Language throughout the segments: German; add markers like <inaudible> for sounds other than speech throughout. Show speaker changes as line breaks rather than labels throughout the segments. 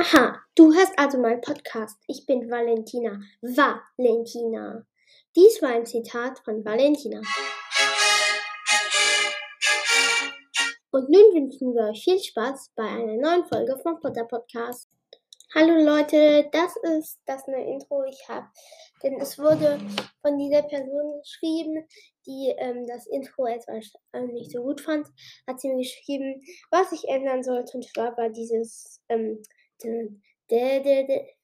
Aha, du hörst also meinen Podcast. Ich bin Valentina. Valentina. Dies war ein Zitat von Valentina. Und nun wünschen wir euch viel Spaß bei einer neuen Folge vom Potter Podcast. Hallo Leute, das ist das neue Intro, ich habe. Denn es wurde von dieser Person geschrieben, die ähm, das Intro etwas äh, nicht so gut fand. Hat sie mir geschrieben, was ich ändern sollte. Und zwar war dieses ähm,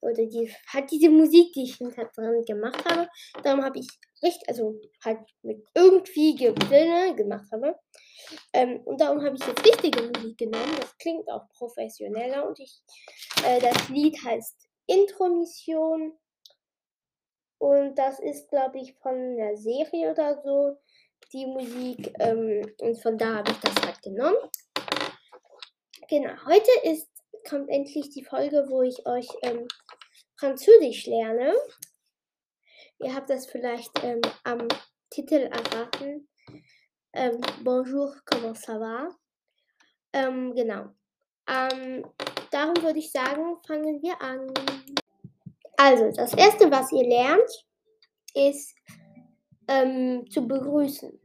oder die hat diese Musik, die ich hinter dran gemacht habe. Darum habe ich recht, also halt mit irgendwie Gewinne gemacht habe. Ähm, und darum habe ich jetzt richtige Musik genommen. Das klingt auch professioneller und ich, äh, das Lied heißt Intro-Mission. Und das ist, glaube ich, von der Serie oder so, die Musik. Ähm, und von da habe ich das halt genommen. Genau, heute ist kommt endlich die Folge, wo ich euch ähm, Französisch lerne. Ihr habt das vielleicht ähm, am Titel erraten. Ähm, bonjour, comment ça va? Ähm, genau. Ähm, darum würde ich sagen, fangen wir an. Also, das erste, was ihr lernt, ist ähm, zu begrüßen.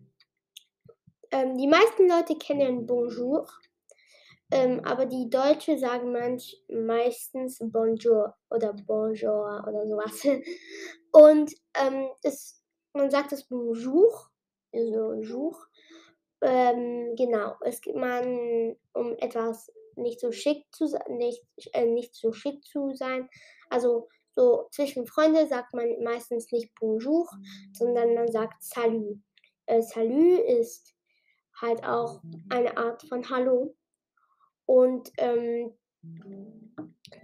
Die meisten Leute kennen Bonjour. Ähm, aber die Deutsche sagen manch, meistens Bonjour oder Bonjour oder sowas. <laughs> Und ähm, es, man sagt das Bonjour, also Jour. Ähm, genau, es gibt man, um etwas nicht so schick zu sein, nicht, äh, nicht so schick zu sein. Also so zwischen Freunden sagt man meistens nicht Bonjour, sondern man sagt Salut. Äh, Salut ist halt auch eine Art von Hallo. Und ähm,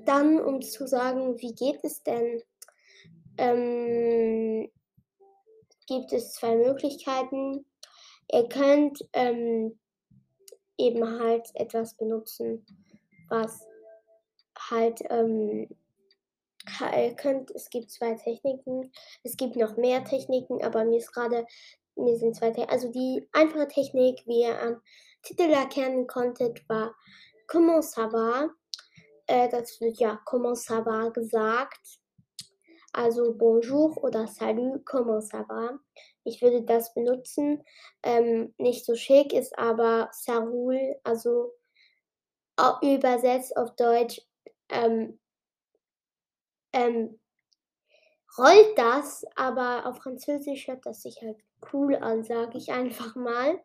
dann, um zu sagen, wie geht es denn, ähm, gibt es zwei Möglichkeiten. Ihr könnt ähm, eben halt etwas benutzen, was halt, ähm, ihr könnt, es gibt zwei Techniken, es gibt noch mehr Techniken, aber mir ist gerade, mir sind zwei Techniken, also die einfache Technik, wie ihr am Titel erkennen konntet, war comment ça va? Äh, das wird ja comment ça va gesagt. Also bonjour oder salut, comment ça va? Ich würde das benutzen. Ähm, nicht so schick ist aber sarul, also übersetzt auf Deutsch ähm, ähm, rollt das, aber auf Französisch hört das sich halt cool an, sage ich einfach mal.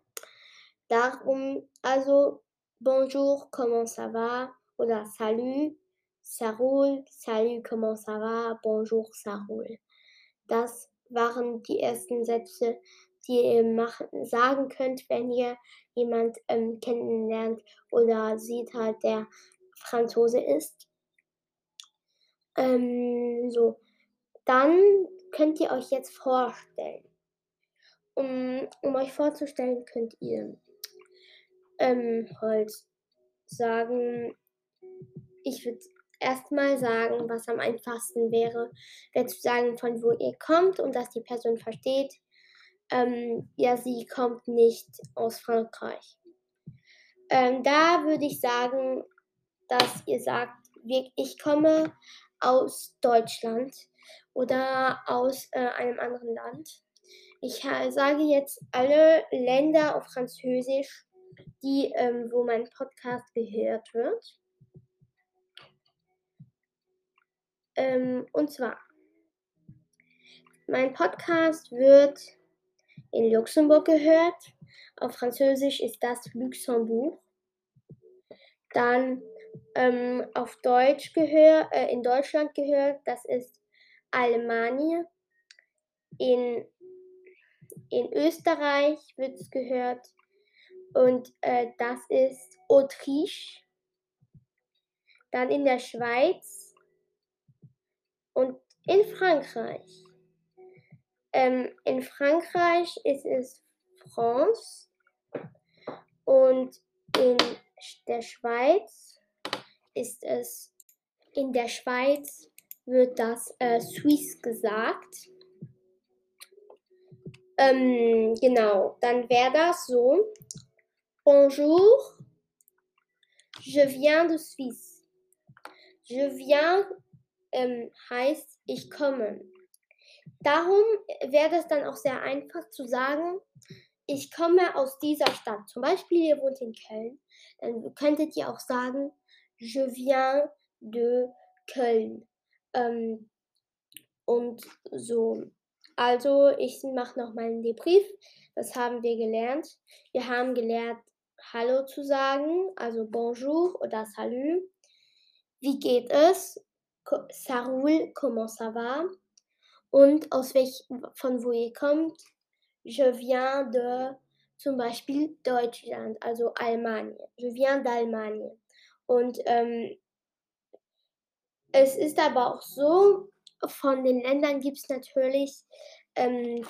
Darum, also Bonjour, comment ça va? Oder Salut, ça roule, Salut, comment ça va? Bonjour, ça roule. Das waren die ersten Sätze, die ihr machen, sagen könnt, wenn ihr jemand ähm, kennenlernt oder sieht halt, der Franzose ist. Ähm, so, dann könnt ihr euch jetzt vorstellen. Um, um euch vorzustellen, könnt ihr ähm, halt sagen, ich würde erstmal sagen, was am einfachsten wäre, wäre zu sagen, von wo ihr kommt und dass die Person versteht, ähm, ja, sie kommt nicht aus Frankreich. Ähm, da würde ich sagen, dass ihr sagt, ich komme aus Deutschland oder aus äh, einem anderen Land. Ich sage jetzt alle Länder auf Französisch die, ähm, wo mein Podcast gehört wird. Ähm, und zwar, mein Podcast wird in Luxemburg gehört. Auf Französisch ist das Luxembourg. Dann ähm, auf Deutsch gehört, äh, in Deutschland gehört, das ist Alemannia. In, in Österreich wird es gehört und äh, das ist Autriche. Dann in der Schweiz und in Frankreich. Ähm, in Frankreich ist es France und in der Schweiz ist es, in der Schweiz wird das äh, Suisse gesagt. Ähm, genau, dann wäre das so. Bonjour, je viens de Suisse. Je viens ähm, heißt ich komme. Darum wäre das dann auch sehr einfach zu sagen, ich komme aus dieser Stadt. Zum Beispiel, ihr wohnt in Köln. Dann könntet ihr auch sagen, je viens de Köln. Ähm, und so. Also, ich mache noch mal einen Debrief. Was haben wir gelernt? Wir haben gelernt, Hallo zu sagen, also Bonjour oder Salut. Wie geht es? Ça roule, comment ça va? Und aus welch, von wo ihr kommt? Je viens de zum Beispiel Deutschland, also Allemagne. Je viens d'Allemagne. Und ähm, es ist aber auch so, von den Ländern gibt es natürlich ähm,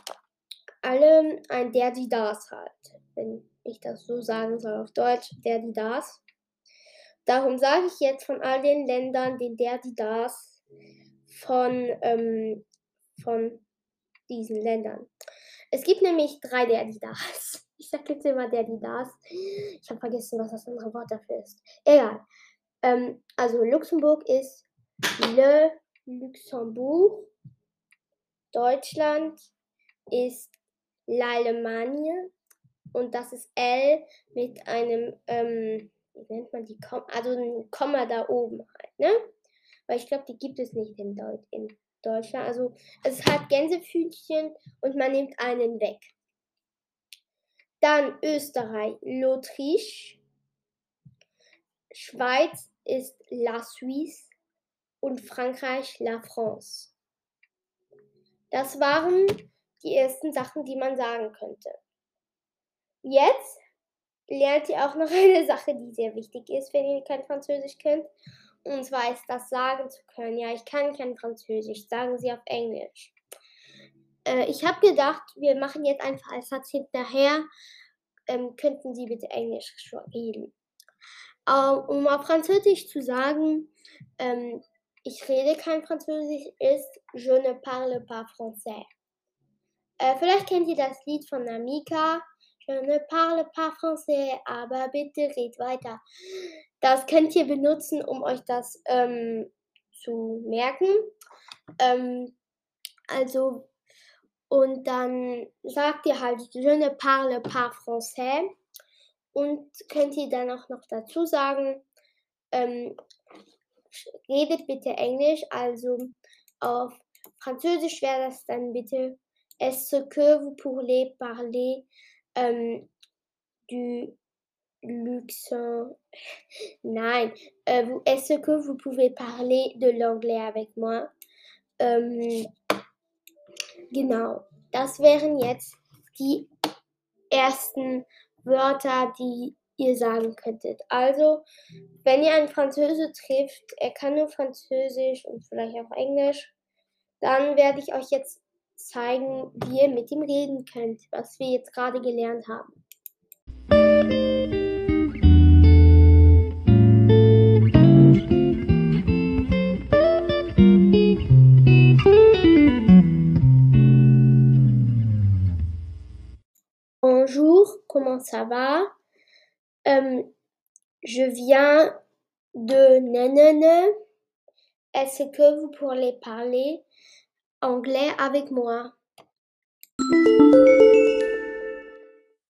alle ein der, die das halt. Wenn ich das so sagen soll auf Deutsch, der, die das. Darum sage ich jetzt von all den Ländern den der, die das von, ähm, von diesen Ländern. Es gibt nämlich drei der, die das. <laughs> Ich sage jetzt immer der, die das. Ich habe vergessen, was das andere Wort dafür ist. Egal. Ähm, also Luxemburg ist Le Luxembourg. Deutschland ist l'Allemagne. Und das ist L mit einem, ähm, wie nennt man die, Kom also ein Komma da oben halt, ne? Weil ich glaube, die gibt es nicht in, Deut in Deutschland. Also es hat Gänsefüßchen und man nimmt einen weg. Dann Österreich, l'Autriche. Schweiz ist La Suisse und Frankreich La France. Das waren die ersten Sachen, die man sagen könnte. Jetzt lernt ihr auch noch <laughs> eine Sache, die sehr wichtig ist, wenn ihr kein Französisch könnt. Und zwar ist das sagen zu können. Ja, ich kann kein Französisch. Sagen Sie auf Englisch. Äh, ich habe gedacht, wir machen jetzt einfach als Satz hinterher. Ähm, könnten Sie bitte Englisch reden? Ähm, um auf Französisch zu sagen, ähm, ich rede kein Französisch, ist Je ne parle pas français. Äh, vielleicht kennt ihr das Lied von Namika. Je ne parle pas français, aber bitte red weiter. Das könnt ihr benutzen, um euch das ähm, zu merken. Ähm, also, und dann sagt ihr halt, je ne parle pas français. Und könnt ihr dann auch noch dazu sagen, ähm, redet bitte Englisch, also auf Französisch wäre das dann bitte Est-ce que vous pourriez parler ähm, du Luxembourg Nein. Euh, Est-ce que vous pouvez parler de l'anglais avec moi ähm, Genau. Das wären jetzt die ersten Wörter, die ihr sagen könntet. Also, wenn ihr einen Französe trifft, er kann nur Französisch und vielleicht auch Englisch, dann werde ich euch jetzt zeigen, wie ihr mit ihm reden könnt, was wir jetzt gerade gelernt haben. Bonjour, comment ça va? Euh, je viens de Nanana. Est-ce que vous pourriez parler anglais avec moi?